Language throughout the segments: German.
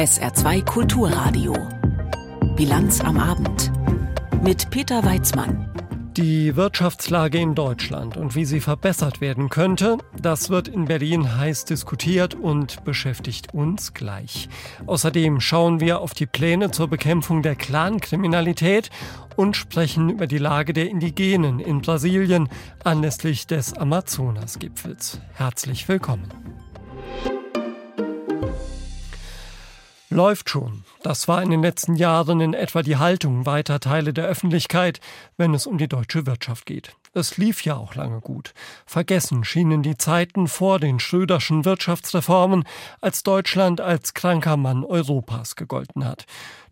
SR2 Kulturradio. Bilanz am Abend. Mit Peter Weizmann. Die Wirtschaftslage in Deutschland und wie sie verbessert werden könnte, das wird in Berlin heiß diskutiert und beschäftigt uns gleich. Außerdem schauen wir auf die Pläne zur Bekämpfung der Clankriminalität und sprechen über die Lage der Indigenen in Brasilien anlässlich des Amazonas-Gipfels. Herzlich willkommen. Läuft schon. Das war in den letzten Jahren in etwa die Haltung weiter Teile der Öffentlichkeit, wenn es um die deutsche Wirtschaft geht. Es lief ja auch lange gut. Vergessen schienen die Zeiten vor den Schröderschen Wirtschaftsreformen, als Deutschland als kranker Mann Europas gegolten hat.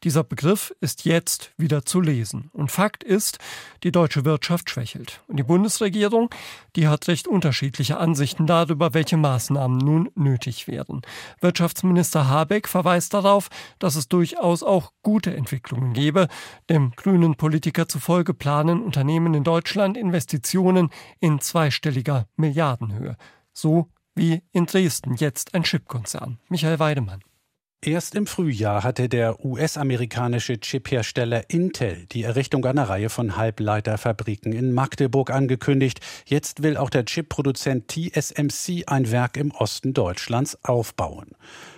Dieser Begriff ist jetzt wieder zu lesen. Und Fakt ist, die deutsche Wirtschaft schwächelt. Und die Bundesregierung, die hat recht unterschiedliche Ansichten darüber, welche Maßnahmen nun nötig werden. Wirtschaftsminister Habeck verweist darauf, dass es durchaus auch gute Entwicklungen gebe. Dem grünen Politiker zufolge planen Unternehmen in Deutschland Investitionen in zweistelliger Milliardenhöhe. So wie in Dresden jetzt ein Chipkonzern. Michael Weidemann. Erst im Frühjahr hatte der US-amerikanische Chiphersteller Intel die Errichtung einer Reihe von Halbleiterfabriken in Magdeburg angekündigt. Jetzt will auch der Chipproduzent TSMC ein Werk im Osten Deutschlands aufbauen.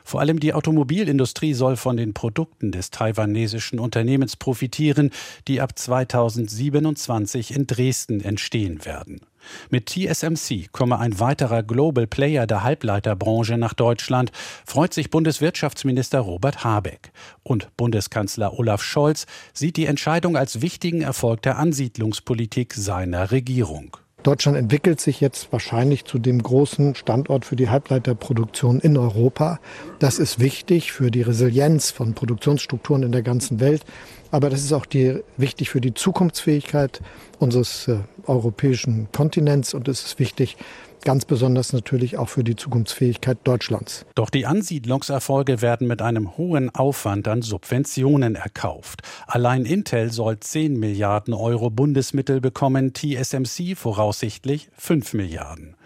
Vor allem die Automobilindustrie soll von den Produkten des taiwanesischen Unternehmens profitieren, die ab 2027 in Dresden entstehen werden. Mit TSMC komme ein weiterer Global Player der Halbleiterbranche nach Deutschland, freut sich Bundeswirtschaftsminister Robert Habeck. Und Bundeskanzler Olaf Scholz sieht die Entscheidung als wichtigen Erfolg der Ansiedlungspolitik seiner Regierung. Deutschland entwickelt sich jetzt wahrscheinlich zu dem großen Standort für die Halbleiterproduktion in Europa. Das ist wichtig für die Resilienz von Produktionsstrukturen in der ganzen Welt. Aber das ist auch die, wichtig für die Zukunftsfähigkeit unseres äh, europäischen Kontinents und es ist wichtig, ganz besonders natürlich auch für die Zukunftsfähigkeit Deutschlands. Doch die Ansiedlungserfolge werden mit einem hohen Aufwand an Subventionen erkauft. Allein Intel soll 10 Milliarden Euro Bundesmittel bekommen, TSMC voraussichtlich 5 Milliarden.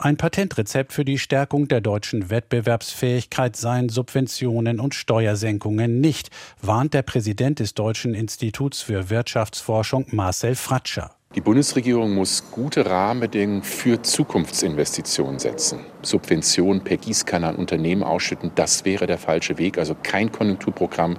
Ein Patentrezept für die Stärkung der deutschen Wettbewerbsfähigkeit seien Subventionen und Steuersenkungen nicht, warnt der Präsident des Deutschen Instituts für Wirtschaftsforschung Marcel Fratscher. Die Bundesregierung muss gute Rahmenbedingungen für Zukunftsinvestitionen setzen. Subventionen per Gießkanne an Unternehmen ausschütten, das wäre der falsche Weg. Also kein Konjunkturprogramm,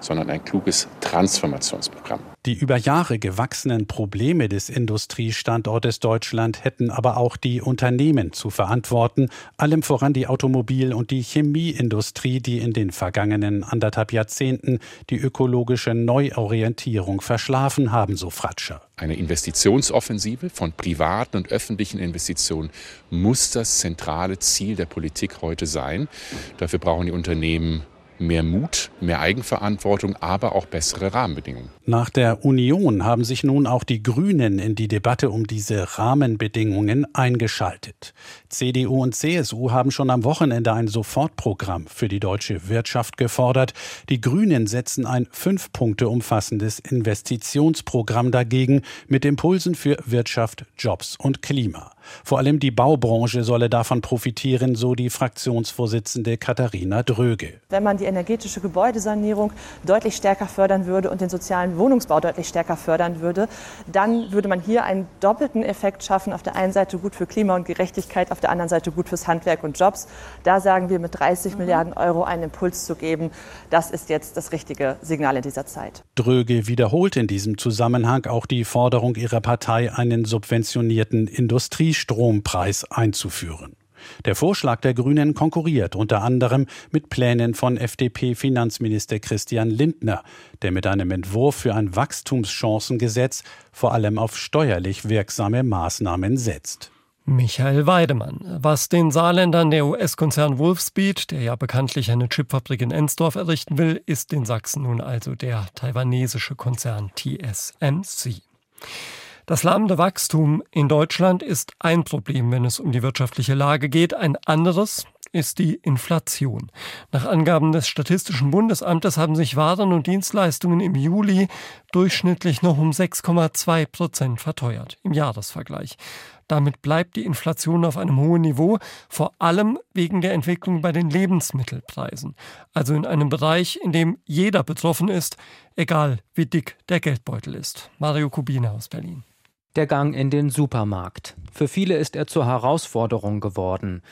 sondern ein kluges Transformationsprogramm. Die über Jahre gewachsenen Probleme des Industriestandortes Deutschland hätten aber auch die Unternehmen zu verantworten, allem voran die Automobil- und die Chemieindustrie, die in den vergangenen anderthalb Jahrzehnten die ökologische Neuorientierung verschlafen haben, so Fratscher. Eine Investitionsoffensive von privaten und öffentlichen Investitionen muss das zentrale Ziel der Politik heute sein. Dafür brauchen die Unternehmen mehr Mut, mehr Eigenverantwortung, aber auch bessere Rahmenbedingungen. Nach der Union haben sich nun auch die Grünen in die Debatte um diese Rahmenbedingungen eingeschaltet. CDU und CSU haben schon am Wochenende ein Sofortprogramm für die deutsche Wirtschaft gefordert. Die Grünen setzen ein fünf Punkte umfassendes Investitionsprogramm dagegen mit Impulsen für Wirtschaft, Jobs und Klima. Vor allem die Baubranche solle davon profitieren, so die Fraktionsvorsitzende Katharina Dröge. Wenn man die energetische Gebäudesanierung deutlich stärker fördern würde und den sozialen Wohnungsbau deutlich stärker fördern würde, dann würde man hier einen doppelten Effekt schaffen. Auf der einen Seite gut für Klima und Gerechtigkeit, auf der anderen Seite gut fürs Handwerk und Jobs. Da sagen wir, mit 30 mhm. Milliarden Euro einen Impuls zu geben, das ist jetzt das richtige Signal in dieser Zeit. Dröge wiederholt in diesem Zusammenhang auch die Forderung ihrer Partei, einen subventionierten Industriestrompreis einzuführen. Der Vorschlag der Grünen konkurriert unter anderem mit Plänen von FDP-Finanzminister Christian Lindner, der mit einem Entwurf für ein Wachstumschancengesetz vor allem auf steuerlich wirksame Maßnahmen setzt. Michael Weidemann. Was den Saarländern der US-Konzern Wolfspeed, der ja bekanntlich eine Chipfabrik in Ensdorf errichten will, ist in Sachsen nun also der taiwanesische Konzern TSMC. Das lahmende Wachstum in Deutschland ist ein Problem, wenn es um die wirtschaftliche Lage geht. Ein anderes ist die Inflation. Nach Angaben des Statistischen Bundesamtes haben sich Waren und Dienstleistungen im Juli durchschnittlich noch um 6,2 Prozent verteuert im Jahresvergleich. Damit bleibt die Inflation auf einem hohen Niveau, vor allem wegen der Entwicklung bei den Lebensmittelpreisen. Also in einem Bereich, in dem jeder betroffen ist, egal wie dick der Geldbeutel ist. Mario Kubina aus Berlin. Der Gang in den Supermarkt. Für viele ist er zur Herausforderung geworden.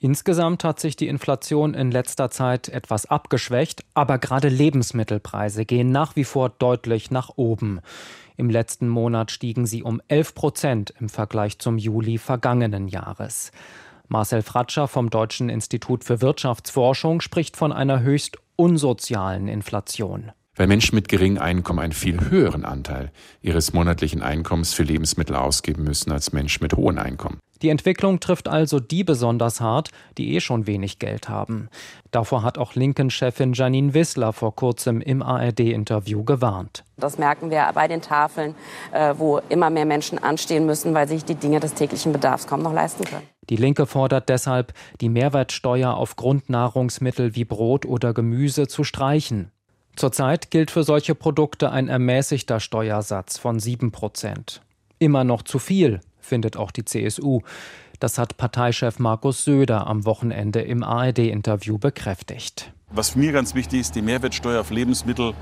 Insgesamt hat sich die Inflation in letzter Zeit etwas abgeschwächt, aber gerade Lebensmittelpreise gehen nach wie vor deutlich nach oben. Im letzten Monat stiegen sie um 11 Prozent im Vergleich zum Juli vergangenen Jahres. Marcel Fratscher vom Deutschen Institut für Wirtschaftsforschung spricht von einer höchst unsozialen Inflation weil Menschen mit geringem Einkommen einen viel höheren Anteil ihres monatlichen Einkommens für Lebensmittel ausgeben müssen als Menschen mit hohem Einkommen. Die Entwicklung trifft also die besonders hart, die eh schon wenig Geld haben. Davor hat auch Linken-Chefin Janine Wissler vor kurzem im ARD-Interview gewarnt. Das merken wir bei den Tafeln, äh, wo immer mehr Menschen anstehen müssen, weil sich die Dinge des täglichen Bedarfs kaum noch leisten können. Die Linke fordert deshalb, die Mehrwertsteuer auf Grundnahrungsmittel wie Brot oder Gemüse zu streichen. Zurzeit gilt für solche Produkte ein ermäßigter Steuersatz von 7 Prozent. Immer noch zu viel, findet auch die CSU. Das hat Parteichef Markus Söder am Wochenende im ARD-Interview bekräftigt. Was mir ganz wichtig ist, die Mehrwertsteuer auf Lebensmittel,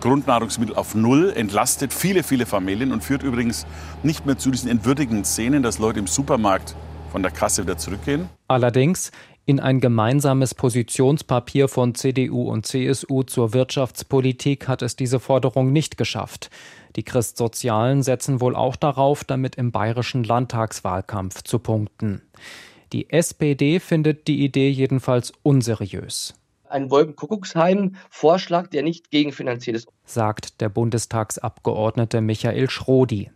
Grundnahrungsmittel auf Null entlastet viele, viele Familien und führt übrigens nicht mehr zu diesen entwürdigenden Szenen, dass Leute im Supermarkt von der Kasse wieder zurückgehen. Allerdings, in ein gemeinsames Positionspapier von CDU und CSU zur Wirtschaftspolitik hat es diese Forderung nicht geschafft. Die Christsozialen setzen wohl auch darauf, damit im bayerischen Landtagswahlkampf zu punkten. Die SPD findet die Idee jedenfalls unseriös. Ein Wolkenkuckucksheim-Vorschlag, der nicht gegenfinanziert ist, sagt der Bundestagsabgeordnete Michael Schrodi.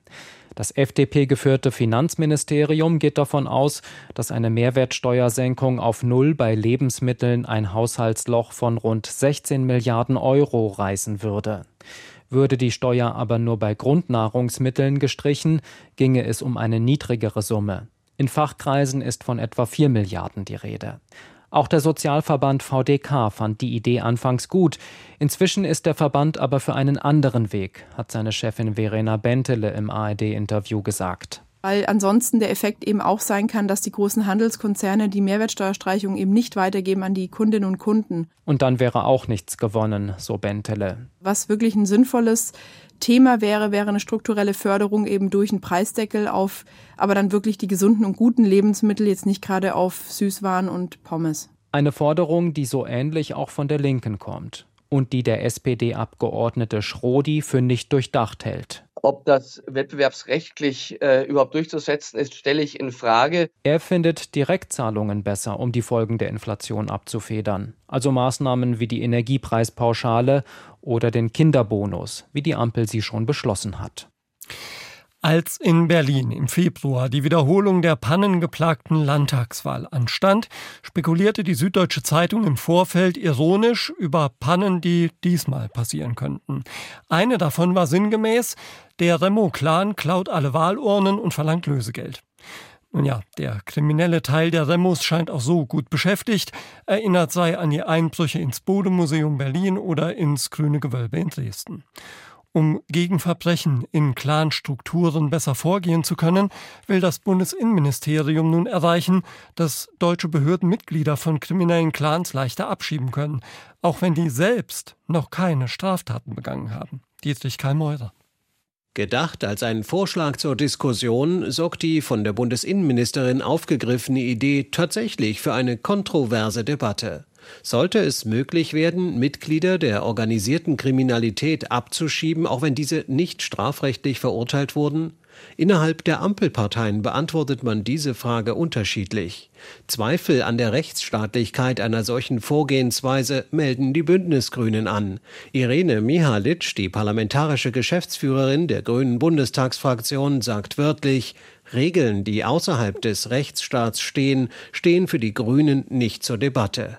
Das FDP-geführte Finanzministerium geht davon aus, dass eine Mehrwertsteuersenkung auf Null bei Lebensmitteln ein Haushaltsloch von rund 16 Milliarden Euro reißen würde. Würde die Steuer aber nur bei Grundnahrungsmitteln gestrichen, ginge es um eine niedrigere Summe. In Fachkreisen ist von etwa 4 Milliarden die Rede. Auch der Sozialverband VDK fand die Idee anfangs gut. Inzwischen ist der Verband aber für einen anderen Weg, hat seine Chefin Verena Bentele im ARD-Interview gesagt weil ansonsten der Effekt eben auch sein kann, dass die großen Handelskonzerne die Mehrwertsteuerstreichung eben nicht weitergeben an die Kundinnen und Kunden. Und dann wäre auch nichts gewonnen, so Bentele. Was wirklich ein sinnvolles Thema wäre, wäre eine strukturelle Förderung eben durch einen Preisdeckel auf, aber dann wirklich die gesunden und guten Lebensmittel, jetzt nicht gerade auf Süßwaren und Pommes. Eine Forderung, die so ähnlich auch von der Linken kommt und die der SPD-Abgeordnete Schrodi für nicht durchdacht hält. Ob das wettbewerbsrechtlich äh, überhaupt durchzusetzen ist, stelle ich in Frage. Er findet Direktzahlungen besser, um die Folgen der Inflation abzufedern. Also Maßnahmen wie die Energiepreispauschale oder den Kinderbonus, wie die Ampel sie schon beschlossen hat. Als in Berlin im Februar die Wiederholung der pannengeplagten Landtagswahl anstand, spekulierte die Süddeutsche Zeitung im Vorfeld ironisch über Pannen, die diesmal passieren könnten. Eine davon war sinngemäß, der Remo-Clan klaut alle Wahlurnen und verlangt Lösegeld. Nun ja, der kriminelle Teil der Remos scheint auch so gut beschäftigt, erinnert sei an die Einbrüche ins Bodemuseum Berlin oder ins Grüne Gewölbe in Dresden. Um gegen Verbrechen in Clanstrukturen besser vorgehen zu können, will das Bundesinnenministerium nun erreichen, dass deutsche Behörden Mitglieder von kriminellen Clans leichter abschieben können, auch wenn die selbst noch keine Straftaten begangen haben. Dietrich Karl Meurer. Gedacht als ein Vorschlag zur Diskussion sorgt die von der Bundesinnenministerin aufgegriffene Idee tatsächlich für eine kontroverse Debatte. Sollte es möglich werden, Mitglieder der organisierten Kriminalität abzuschieben, auch wenn diese nicht strafrechtlich verurteilt wurden? Innerhalb der Ampelparteien beantwortet man diese Frage unterschiedlich. Zweifel an der Rechtsstaatlichkeit einer solchen Vorgehensweise melden die Bündnisgrünen an. Irene Mihalic, die parlamentarische Geschäftsführerin der Grünen Bundestagsfraktion, sagt wörtlich, Regeln, die außerhalb des Rechtsstaats stehen, stehen für die Grünen nicht zur Debatte.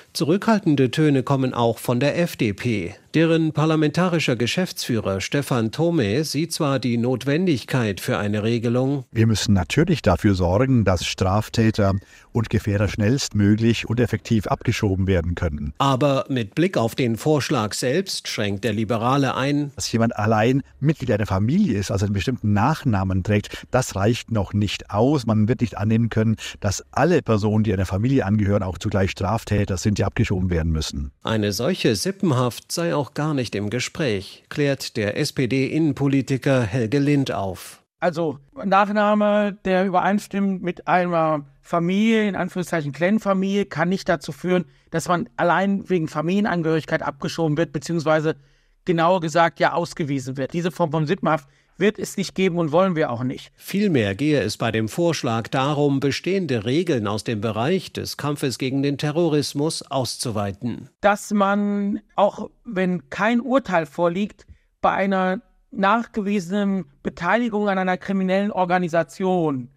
Zurückhaltende Töne kommen auch von der FDP. Deren parlamentarischer Geschäftsführer Stefan Thome sieht zwar die Notwendigkeit für eine Regelung. Wir müssen natürlich dafür sorgen, dass Straftäter und Gefährder schnellstmöglich und effektiv abgeschoben werden können. Aber mit Blick auf den Vorschlag selbst schränkt der Liberale ein, dass jemand allein Mitglied einer Familie ist, also einen bestimmten Nachnamen trägt, das reicht noch nicht aus. Man wird nicht annehmen können, dass alle Personen, die einer Familie angehören, auch zugleich Straftäter sind, die abgeschoben werden müssen. Eine solche Sippenhaft sei auch gar nicht im Gespräch, klärt der SPD-Innenpolitiker Helge Lind auf. Also Nachname, der übereinstimmt mit einer Familie, in Anführungszeichen Clan-Familie, kann nicht dazu führen, dass man allein wegen Familienangehörigkeit abgeschoben wird, beziehungsweise genauer gesagt ja ausgewiesen wird. Diese Form von Sippenhaft wird es nicht geben und wollen wir auch nicht. Vielmehr gehe es bei dem Vorschlag darum, bestehende Regeln aus dem Bereich des Kampfes gegen den Terrorismus auszuweiten. Dass man, auch wenn kein Urteil vorliegt, bei einer nachgewiesenen Beteiligung an einer kriminellen Organisation,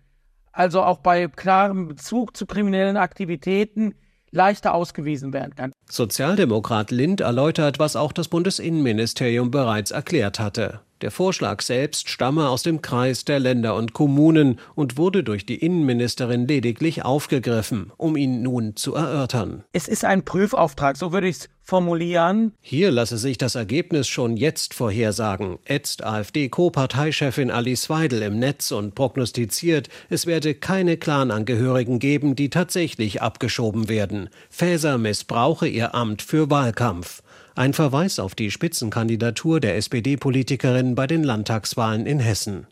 also auch bei klarem Bezug zu kriminellen Aktivitäten, leichter ausgewiesen werden kann. Sozialdemokrat Lind erläutert, was auch das Bundesinnenministerium bereits erklärt hatte. Der Vorschlag selbst stamme aus dem Kreis der Länder und Kommunen und wurde durch die Innenministerin lediglich aufgegriffen, um ihn nun zu erörtern. Es ist ein Prüfauftrag, so würde ich es formulieren. Hier lasse sich das Ergebnis schon jetzt vorhersagen, ätzt AfD-Co-Parteichefin Alice Weidel im Netz und prognostiziert, es werde keine Clanangehörigen geben, die tatsächlich abgeschoben werden. Faeser missbrauche ihr Amt für Wahlkampf. Ein Verweis auf die Spitzenkandidatur der SPD-Politikerin bei den Landtagswahlen in Hessen.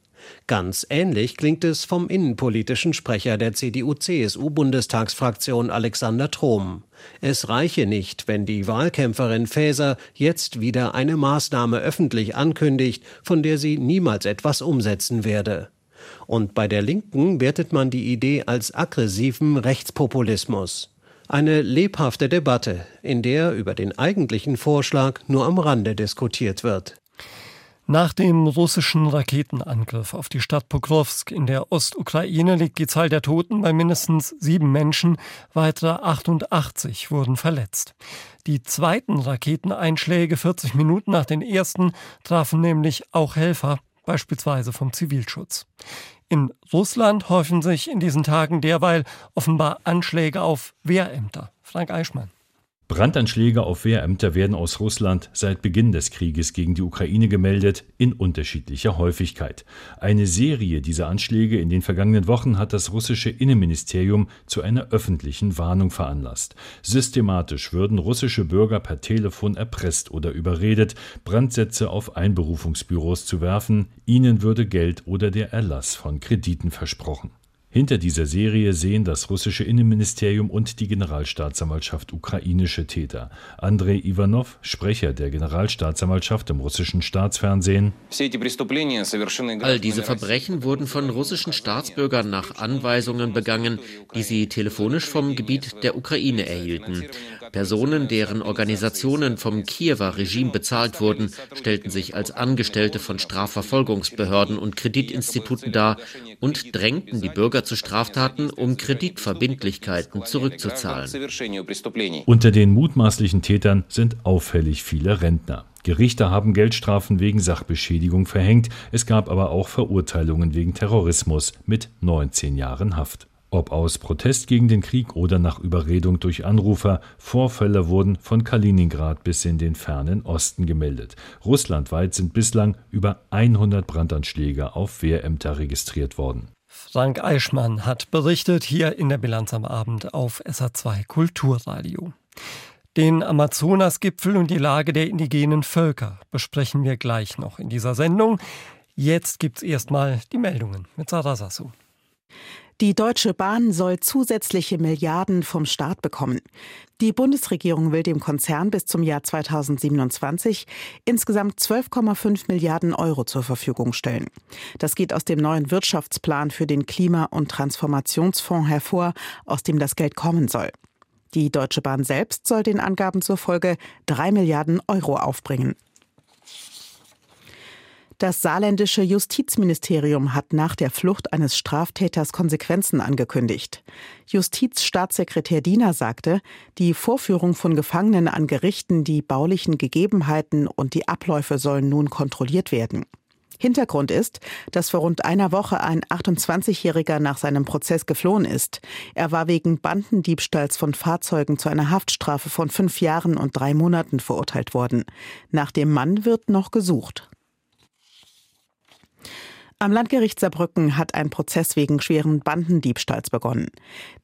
Ganz ähnlich klingt es vom innenpolitischen Sprecher der CDU-CSU-Bundestagsfraktion Alexander Trom. Es reiche nicht, wenn die Wahlkämpferin Faeser jetzt wieder eine Maßnahme öffentlich ankündigt, von der sie niemals etwas umsetzen werde. Und bei der Linken wertet man die Idee als aggressiven Rechtspopulismus. Eine lebhafte Debatte, in der über den eigentlichen Vorschlag nur am Rande diskutiert wird. Nach dem russischen Raketenangriff auf die Stadt Pokrovsk in der Ostukraine liegt die Zahl der Toten bei mindestens sieben Menschen, weitere 88 wurden verletzt. Die zweiten Raketeneinschläge 40 Minuten nach den ersten trafen nämlich auch Helfer, beispielsweise vom Zivilschutz. In Russland häufen sich in diesen Tagen derweil offenbar Anschläge auf Wehrämter. Frank Eichmann. Brandanschläge auf Wehrämter werden aus Russland seit Beginn des Krieges gegen die Ukraine gemeldet, in unterschiedlicher Häufigkeit. Eine Serie dieser Anschläge in den vergangenen Wochen hat das russische Innenministerium zu einer öffentlichen Warnung veranlasst. Systematisch würden russische Bürger per Telefon erpresst oder überredet, Brandsätze auf Einberufungsbüros zu werfen, ihnen würde Geld oder der Erlass von Krediten versprochen. Hinter dieser Serie sehen das russische Innenministerium und die Generalstaatsanwaltschaft ukrainische Täter. Andrei Ivanov, Sprecher der Generalstaatsanwaltschaft im russischen Staatsfernsehen. All diese Verbrechen wurden von russischen Staatsbürgern nach Anweisungen begangen, die sie telefonisch vom Gebiet der Ukraine erhielten. Personen, deren Organisationen vom Kiewer Regime bezahlt wurden, stellten sich als Angestellte von Strafverfolgungsbehörden und Kreditinstituten dar und drängten die Bürger zu Straftaten, um Kreditverbindlichkeiten zurückzuzahlen. Unter den mutmaßlichen Tätern sind auffällig viele Rentner. Gerichte haben Geldstrafen wegen Sachbeschädigung verhängt, es gab aber auch Verurteilungen wegen Terrorismus mit 19 Jahren Haft. Ob aus Protest gegen den Krieg oder nach Überredung durch Anrufer, Vorfälle wurden von Kaliningrad bis in den fernen Osten gemeldet. Russlandweit sind bislang über 100 Brandanschläge auf Wehrämter registriert worden. Frank Eichmann hat berichtet hier in der Bilanz am Abend auf SA2 Kulturradio. Den Amazonasgipfel und die Lage der indigenen Völker besprechen wir gleich noch in dieser Sendung. Jetzt gibt's erstmal die Meldungen mit Sarah Sassou. Die Deutsche Bahn soll zusätzliche Milliarden vom Staat bekommen. Die Bundesregierung will dem Konzern bis zum Jahr 2027 insgesamt 12,5 Milliarden Euro zur Verfügung stellen. Das geht aus dem neuen Wirtschaftsplan für den Klima- und Transformationsfonds hervor, aus dem das Geld kommen soll. Die Deutsche Bahn selbst soll den Angaben zufolge drei Milliarden Euro aufbringen. Das saarländische Justizministerium hat nach der Flucht eines Straftäters Konsequenzen angekündigt. Justizstaatssekretär Diener sagte, die Vorführung von Gefangenen an Gerichten, die baulichen Gegebenheiten und die Abläufe sollen nun kontrolliert werden. Hintergrund ist, dass vor rund einer Woche ein 28-Jähriger nach seinem Prozess geflohen ist. Er war wegen Bandendiebstahls von Fahrzeugen zu einer Haftstrafe von fünf Jahren und drei Monaten verurteilt worden. Nach dem Mann wird noch gesucht. Am Landgericht Saarbrücken hat ein Prozess wegen schweren Bandendiebstahls begonnen.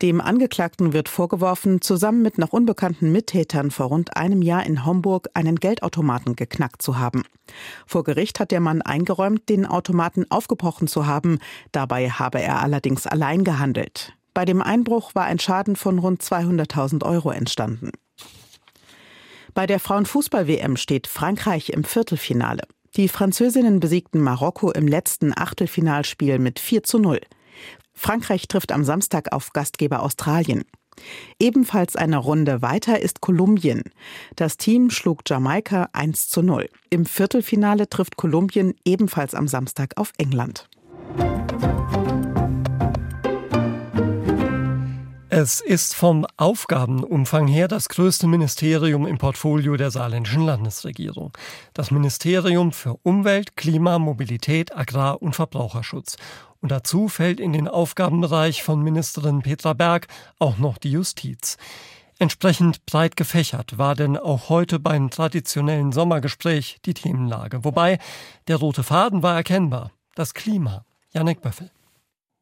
Dem Angeklagten wird vorgeworfen, zusammen mit noch unbekannten Mittätern vor rund einem Jahr in Homburg einen Geldautomaten geknackt zu haben. Vor Gericht hat der Mann eingeräumt, den Automaten aufgebrochen zu haben. Dabei habe er allerdings allein gehandelt. Bei dem Einbruch war ein Schaden von rund 200.000 Euro entstanden. Bei der Frauenfußball-WM steht Frankreich im Viertelfinale. Die Französinnen besiegten Marokko im letzten Achtelfinalspiel mit 4 zu 0. Frankreich trifft am Samstag auf Gastgeber Australien. Ebenfalls eine Runde weiter ist Kolumbien. Das Team schlug Jamaika 1 zu 0. Im Viertelfinale trifft Kolumbien ebenfalls am Samstag auf England. Es ist vom Aufgabenumfang her das größte Ministerium im Portfolio der saarländischen Landesregierung. Das Ministerium für Umwelt, Klima, Mobilität, Agrar- und Verbraucherschutz. Und dazu fällt in den Aufgabenbereich von Ministerin Petra Berg auch noch die Justiz. Entsprechend breit gefächert war denn auch heute beim traditionellen Sommergespräch die Themenlage. Wobei der rote Faden war erkennbar. Das Klima. Janek Böffel.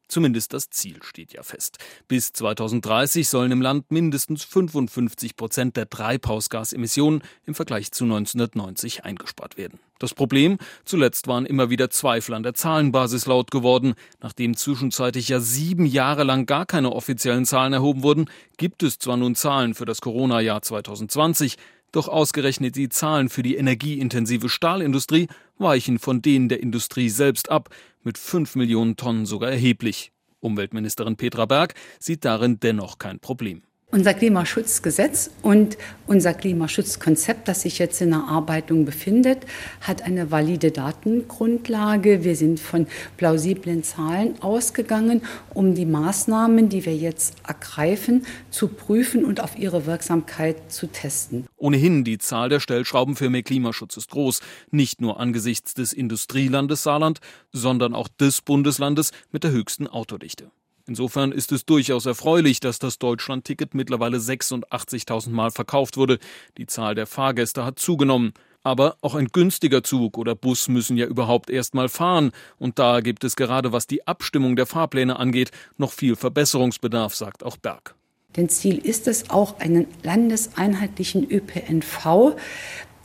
Zumindest das Ziel steht ja fest. Bis 2030 sollen im Land mindestens 55 Prozent der Treibhausgasemissionen im Vergleich zu 1990 eingespart werden. Das Problem? Zuletzt waren immer wieder Zweifel an der Zahlenbasis laut geworden. Nachdem zwischenzeitlich ja sieben Jahre lang gar keine offiziellen Zahlen erhoben wurden, gibt es zwar nun Zahlen für das Corona-Jahr 2020, doch ausgerechnet die Zahlen für die energieintensive Stahlindustrie weichen von denen der Industrie selbst ab, mit 5 Millionen Tonnen sogar erheblich. Umweltministerin Petra Berg sieht darin dennoch kein Problem. Unser Klimaschutzgesetz und unser Klimaschutzkonzept, das sich jetzt in Erarbeitung befindet, hat eine valide Datengrundlage. Wir sind von plausiblen Zahlen ausgegangen, um die Maßnahmen, die wir jetzt ergreifen, zu prüfen und auf ihre Wirksamkeit zu testen. Ohnehin die Zahl der Stellschrauben für mehr Klimaschutz ist groß, nicht nur angesichts des Industrielandes Saarland, sondern auch des Bundeslandes mit der höchsten Autodichte. Insofern ist es durchaus erfreulich, dass das Deutschlandticket mittlerweile 86.000 Mal verkauft wurde. Die Zahl der Fahrgäste hat zugenommen. Aber auch ein günstiger Zug oder Bus müssen ja überhaupt erst mal fahren. Und da gibt es gerade was die Abstimmung der Fahrpläne angeht, noch viel Verbesserungsbedarf, sagt auch Berg. Denn Ziel ist es auch, einen landeseinheitlichen ÖPNV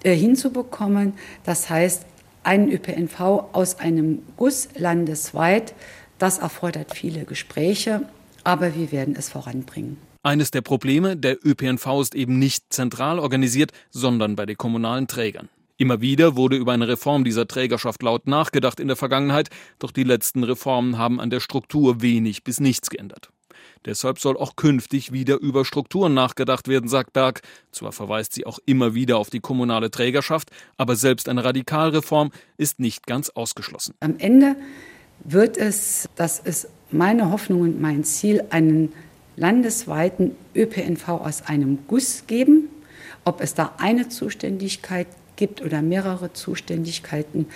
äh, hinzubekommen. Das heißt, einen ÖPNV aus einem Guss landesweit das erfordert viele Gespräche, aber wir werden es voranbringen. Eines der Probleme, der ÖPNV ist eben nicht zentral organisiert, sondern bei den kommunalen Trägern. Immer wieder wurde über eine Reform dieser Trägerschaft laut nachgedacht in der Vergangenheit, doch die letzten Reformen haben an der Struktur wenig bis nichts geändert. Deshalb soll auch künftig wieder über Strukturen nachgedacht werden, sagt Berg. Zwar verweist sie auch immer wieder auf die kommunale Trägerschaft, aber selbst eine Radikalreform ist nicht ganz ausgeschlossen. Am Ende wird es, das ist meine Hoffnung und mein Ziel, einen landesweiten ÖPNV aus einem Guss geben. Ob es da eine Zuständigkeit gibt oder mehrere Zuständigkeiten,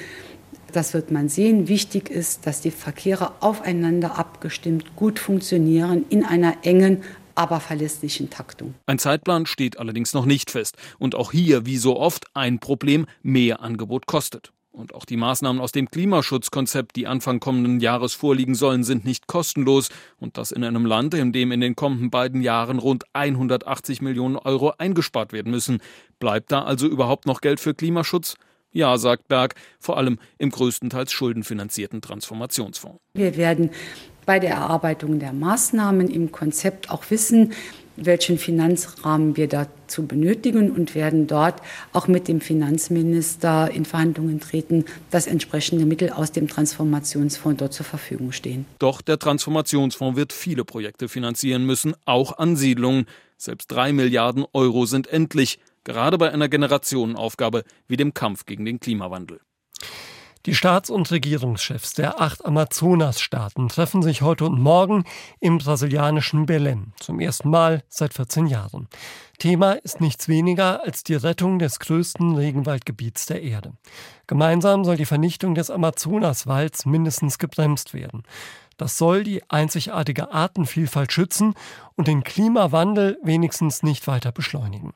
das wird man sehen. Wichtig ist, dass die Verkehre aufeinander abgestimmt gut funktionieren in einer engen, aber verlässlichen Taktung. Ein Zeitplan steht allerdings noch nicht fest. Und auch hier, wie so oft, ein Problem, mehr Angebot kostet. Und auch die Maßnahmen aus dem Klimaschutzkonzept, die Anfang kommenden Jahres vorliegen sollen, sind nicht kostenlos. Und das in einem Land, in dem in den kommenden beiden Jahren rund 180 Millionen Euro eingespart werden müssen. Bleibt da also überhaupt noch Geld für Klimaschutz? Ja, sagt Berg, vor allem im größtenteils schuldenfinanzierten Transformationsfonds. Wir werden bei der Erarbeitung der Maßnahmen im Konzept auch wissen, welchen Finanzrahmen wir dazu benötigen und werden dort auch mit dem Finanzminister in Verhandlungen treten, dass entsprechende Mittel aus dem Transformationsfonds dort zur Verfügung stehen. Doch der Transformationsfonds wird viele Projekte finanzieren müssen, auch Ansiedlungen. Selbst drei Milliarden Euro sind endlich, gerade bei einer Generationenaufgabe wie dem Kampf gegen den Klimawandel. Die Staats- und Regierungschefs der acht Amazonas-Staaten treffen sich heute und morgen im brasilianischen Belém, zum ersten Mal seit 14 Jahren. Thema ist nichts weniger als die Rettung des größten Regenwaldgebiets der Erde. Gemeinsam soll die Vernichtung des Amazonaswalds mindestens gebremst werden. Das soll die einzigartige Artenvielfalt schützen und den Klimawandel wenigstens nicht weiter beschleunigen.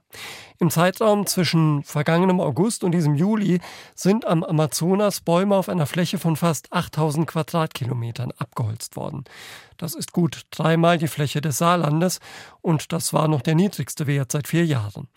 Im Zeitraum zwischen vergangenem August und diesem Juli sind am Amazonas Bäume auf einer Fläche von fast 8000 Quadratkilometern abgeholzt worden. Das ist gut dreimal die Fläche des Saarlandes und das war noch der niedrigste Wert seit vier Jahren.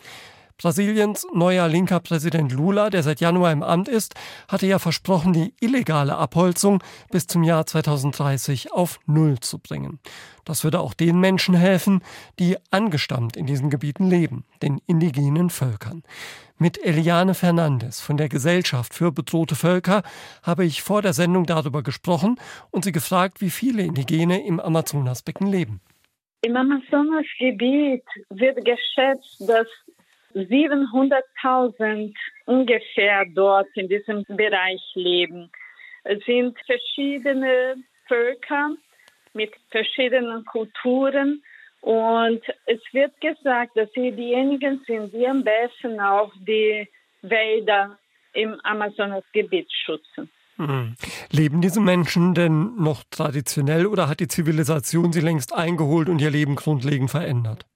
Brasiliens neuer linker Präsident Lula, der seit Januar im Amt ist, hatte ja versprochen, die illegale Abholzung bis zum Jahr 2030 auf Null zu bringen. Das würde auch den Menschen helfen, die angestammt in diesen Gebieten leben, den indigenen Völkern. Mit Eliane Fernandes von der Gesellschaft für bedrohte Völker habe ich vor der Sendung darüber gesprochen und sie gefragt, wie viele Indigene im Amazonasbecken leben. Im Amazonasgebiet wird geschätzt, dass 700.000 ungefähr dort in diesem Bereich leben. Es sind verschiedene Völker mit verschiedenen Kulturen und es wird gesagt, dass sie diejenigen sind, die am besten auch die Wälder im Amazonasgebiet schützen. Mhm. Leben diese Menschen denn noch traditionell oder hat die Zivilisation sie längst eingeholt und ihr Leben grundlegend verändert?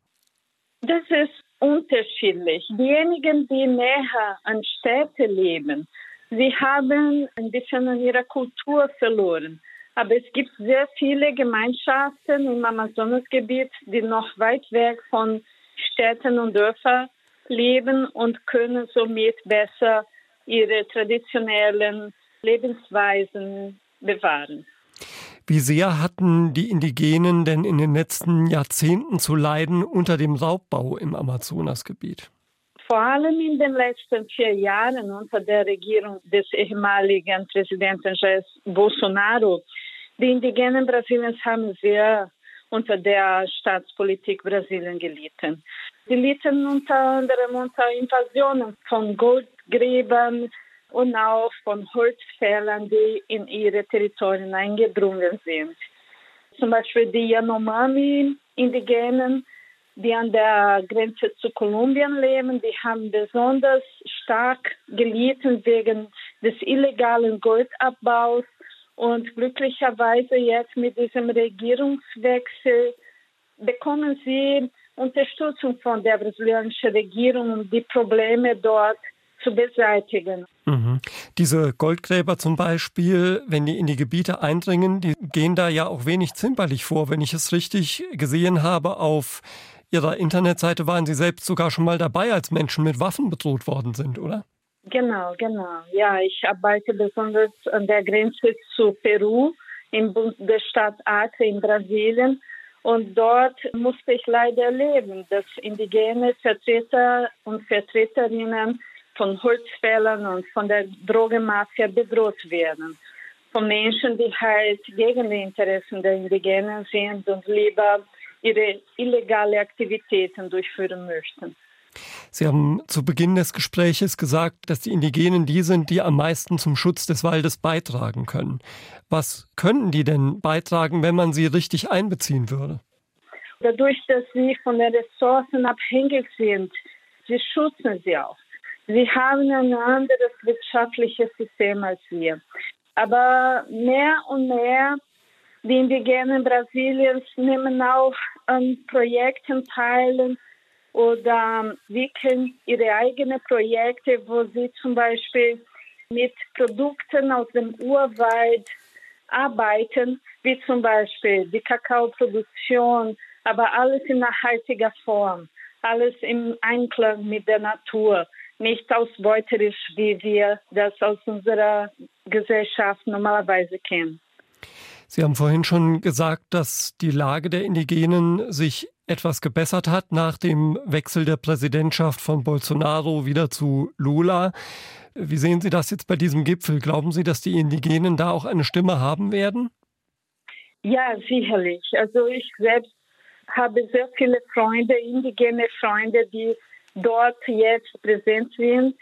Das ist unterschiedlich. Diejenigen, die näher an Städte leben, sie haben ein bisschen an ihrer Kultur verloren. Aber es gibt sehr viele Gemeinschaften im Amazonasgebiet, die noch weit weg von Städten und Dörfern leben und können somit besser ihre traditionellen Lebensweisen bewahren. Wie sehr hatten die Indigenen denn in den letzten Jahrzehnten zu leiden unter dem Raubbau im Amazonasgebiet? Vor allem in den letzten vier Jahren unter der Regierung des ehemaligen Präsidenten Jair Bolsonaro. Die Indigenen Brasiliens haben sehr unter der Staatspolitik Brasilien gelitten. Sie litten unter anderem unter Invasionen von Goldgräbern, und auch von Holzfällern, die in ihre Territorien eingedrungen sind. Zum Beispiel die Yanomami-Indigenen, die an der Grenze zu Kolumbien leben, die haben besonders stark gelitten wegen des illegalen Goldabbaus. Und glücklicherweise jetzt mit diesem Regierungswechsel bekommen sie Unterstützung von der brasilianischen Regierung, um die Probleme dort zu beseitigen. Mhm. Diese Goldgräber zum Beispiel, wenn die in die Gebiete eindringen, die gehen da ja auch wenig zimperlich vor. Wenn ich es richtig gesehen habe, auf Ihrer Internetseite waren Sie selbst sogar schon mal dabei, als Menschen mit Waffen bedroht worden sind, oder? Genau, genau. Ja, ich arbeite besonders an der Grenze zu Peru im Bundesstaat Acre in Brasilien. Und dort musste ich leider erleben, dass indigene Vertreter und Vertreterinnen von Holzfällern und von der Drogenmafia bedroht werden. Von Menschen, die halt gegen die Interessen der Indigenen sind und lieber ihre illegale Aktivitäten durchführen möchten. Sie haben zu Beginn des Gespräches gesagt, dass die Indigenen die sind, die am meisten zum Schutz des Waldes beitragen können. Was könnten die denn beitragen, wenn man sie richtig einbeziehen würde? Dadurch, dass sie von den Ressourcen abhängig sind, sie schützen sie auch. Sie haben ein anderes wirtschaftliches System als wir. Aber mehr und mehr die Indigenen Brasiliens nehmen auch an Projekten teil oder wickeln ihre eigenen Projekte, wo sie zum Beispiel mit Produkten aus dem Urwald arbeiten, wie zum Beispiel die Kakaoproduktion, aber alles in nachhaltiger Form, alles im Einklang mit der Natur nicht ausbeuterisch, wie wir das aus unserer Gesellschaft normalerweise kennen. Sie haben vorhin schon gesagt, dass die Lage der Indigenen sich etwas gebessert hat nach dem Wechsel der Präsidentschaft von Bolsonaro wieder zu Lula. Wie sehen Sie das jetzt bei diesem Gipfel? Glauben Sie, dass die Indigenen da auch eine Stimme haben werden? Ja, sicherlich. Also ich selbst habe sehr viele Freunde, indigene Freunde, die dort jetzt präsent sind.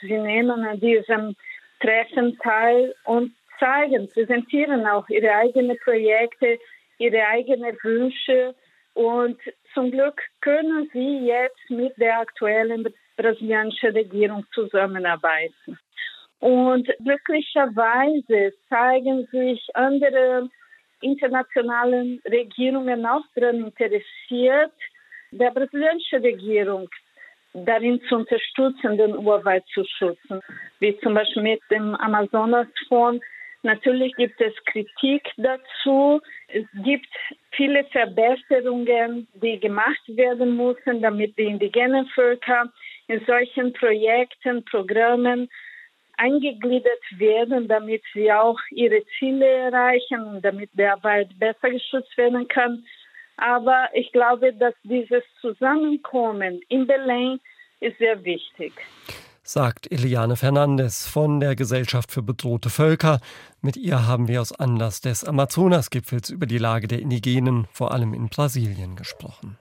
Sie nehmen an diesem treffen teil und zeigen, präsentieren auch ihre eigenen Projekte, ihre eigenen Wünsche. Und zum Glück können sie jetzt mit der aktuellen brasilianischen Regierung zusammenarbeiten. Und glücklicherweise zeigen sich andere internationale Regierungen auch daran interessiert, der brasilianischen Regierung darin zu unterstützen, den Urwald zu schützen, wie zum Beispiel mit dem Amazonasfonds. Natürlich gibt es Kritik dazu. Es gibt viele Verbesserungen, die gemacht werden müssen, damit die indigenen Völker in solchen Projekten, Programmen eingegliedert werden, damit sie auch ihre Ziele erreichen und damit der Wald besser geschützt werden kann. Aber ich glaube, dass dieses Zusammenkommen in Berlin ist sehr wichtig. Sagt Eliane Fernandes von der Gesellschaft für bedrohte Völker. Mit ihr haben wir aus Anlass des Amazonasgipfels über die Lage der Indigenen, vor allem in Brasilien, gesprochen.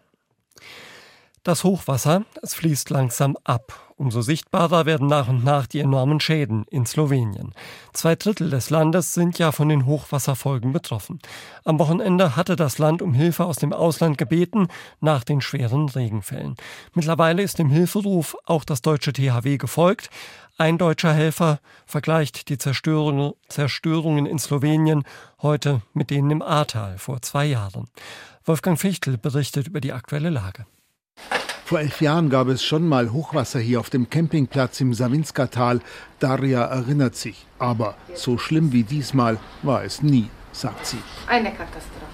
Das Hochwasser, es fließt langsam ab. Umso sichtbarer werden nach und nach die enormen Schäden in Slowenien. Zwei Drittel des Landes sind ja von den Hochwasserfolgen betroffen. Am Wochenende hatte das Land um Hilfe aus dem Ausland gebeten nach den schweren Regenfällen. Mittlerweile ist dem Hilferuf auch das deutsche THW gefolgt. Ein deutscher Helfer vergleicht die Zerstörungen, Zerstörungen in Slowenien heute mit denen im Ahrtal vor zwei Jahren. Wolfgang Fichtel berichtet über die aktuelle Lage. Vor elf Jahren gab es schon mal Hochwasser hier auf dem Campingplatz im Sawinska-Tal. Daria erinnert sich. Aber so schlimm wie diesmal war es nie, sagt sie. Eine Katastrophe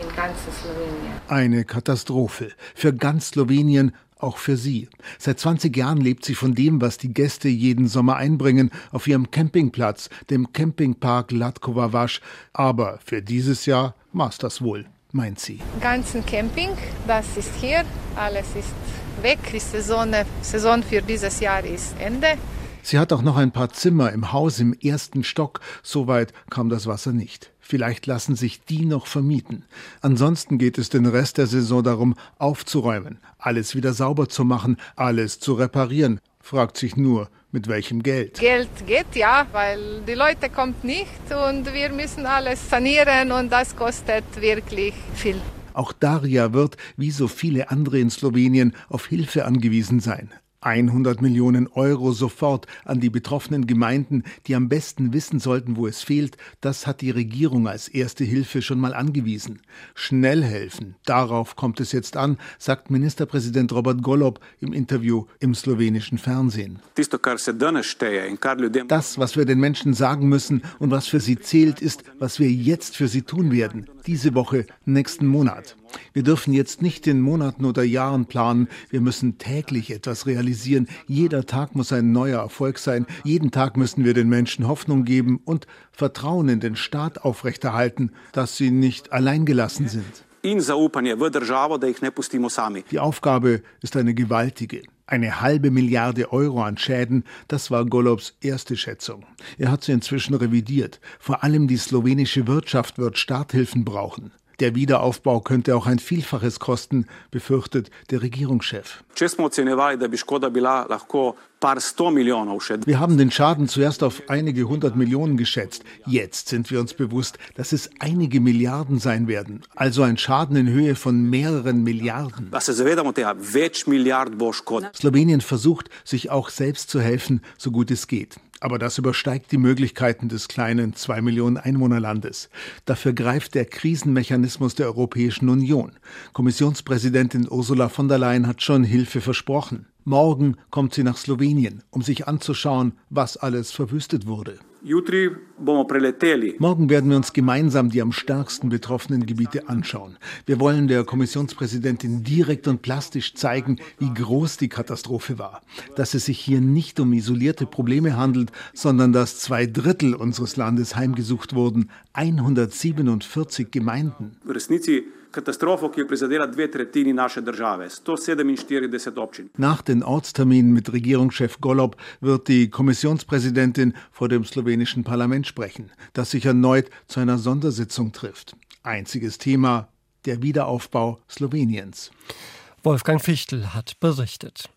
in ganz Slowenien. Eine Katastrophe für ganz Slowenien, auch für sie. Seit 20 Jahren lebt sie von dem, was die Gäste jeden Sommer einbringen, auf ihrem Campingplatz, dem Campingpark Latkova Vasch. Aber für dieses Jahr war's das wohl meint sie. Ganzen Camping, das ist hier, alles ist weg. Die Saison, Saison für dieses Jahr ist Ende. Sie hat auch noch ein paar Zimmer im Haus im ersten Stock. Soweit kam das Wasser nicht. Vielleicht lassen sich die noch vermieten. Ansonsten geht es den Rest der Saison darum, aufzuräumen, alles wieder sauber zu machen, alles zu reparieren. Fragt sich nur, mit welchem Geld? Geld geht ja, weil die Leute kommen nicht und wir müssen alles sanieren und das kostet wirklich viel. Auch Daria wird, wie so viele andere in Slowenien, auf Hilfe angewiesen sein. 100 Millionen Euro sofort an die betroffenen Gemeinden, die am besten wissen sollten, wo es fehlt, das hat die Regierung als erste Hilfe schon mal angewiesen. Schnell helfen, darauf kommt es jetzt an, sagt Ministerpräsident Robert Golob im Interview im slowenischen Fernsehen. Das, was wir den Menschen sagen müssen und was für sie zählt, ist, was wir jetzt für sie tun werden, diese Woche, nächsten Monat. Wir dürfen jetzt nicht in Monaten oder Jahren planen. Wir müssen täglich etwas realisieren. Jeder Tag muss ein neuer Erfolg sein. Jeden Tag müssen wir den Menschen Hoffnung geben und Vertrauen in den Staat aufrechterhalten, dass sie nicht alleingelassen sind. Die Aufgabe ist eine gewaltige. Eine halbe Milliarde Euro an Schäden, das war Golobs erste Schätzung. Er hat sie inzwischen revidiert. Vor allem die slowenische Wirtschaft wird Starthilfen brauchen. Der Wiederaufbau könnte auch ein Vielfaches kosten, befürchtet der Regierungschef. Wir haben den Schaden zuerst auf einige hundert Millionen geschätzt. Jetzt sind wir uns bewusst, dass es einige Milliarden sein werden. Also ein Schaden in Höhe von mehreren Milliarden. Slowenien versucht, sich auch selbst zu helfen, so gut es geht. Aber das übersteigt die Möglichkeiten des kleinen zwei Millionen Einwohnerlandes. Dafür greift der Krisenmechanismus der Europäischen Union. Kommissionspräsidentin Ursula von der Leyen hat schon Hilfe versprochen. Morgen kommt sie nach Slowenien, um sich anzuschauen, was alles verwüstet wurde. Morgen werden wir uns gemeinsam die am stärksten betroffenen Gebiete anschauen. Wir wollen der Kommissionspräsidentin direkt und plastisch zeigen, wie groß die Katastrophe war. Dass es sich hier nicht um isolierte Probleme handelt, sondern dass zwei Drittel unseres Landes heimgesucht wurden, 147 Gemeinden. Katastrophe, ki je prizadela dve tretjini naše države, 147 občin. Nach den Ortsterminen mit Regierungschef Golob wird die Kommissionspräsidentin vor dem slowenischen Parlament sprechen, das sich erneut zu einer Sondersitzung trifft. Einziges Thema der Wiederaufbau Sloweniens. Wolfgang Fichtel hat berichtet.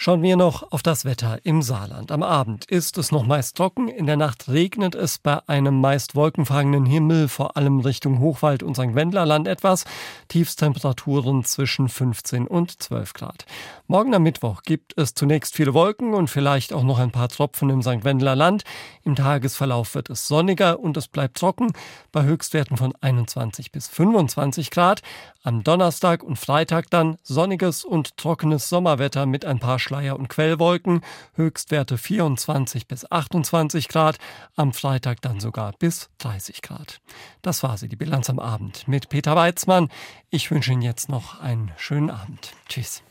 Schauen wir noch auf das Wetter im Saarland. Am Abend ist es noch meist trocken, in der Nacht regnet es bei einem meist wolkenfangenen Himmel, vor allem Richtung Hochwald und St. Wendlerland etwas. Tiefstemperaturen zwischen 15 und 12 Grad. Morgen am Mittwoch gibt es zunächst viele Wolken und vielleicht auch noch ein paar Tropfen im St. Wendlerland. Im Tagesverlauf wird es sonniger und es bleibt trocken bei Höchstwerten von 21 bis 25 Grad. Am Donnerstag und Freitag dann sonniges und trockenes Sommerwetter mit ein paar Schleier- und Quellwolken, Höchstwerte 24 bis 28 Grad, am Freitag dann sogar bis 30 Grad. Das war sie, die Bilanz am Abend mit Peter Weizmann. Ich wünsche Ihnen jetzt noch einen schönen Abend. Tschüss.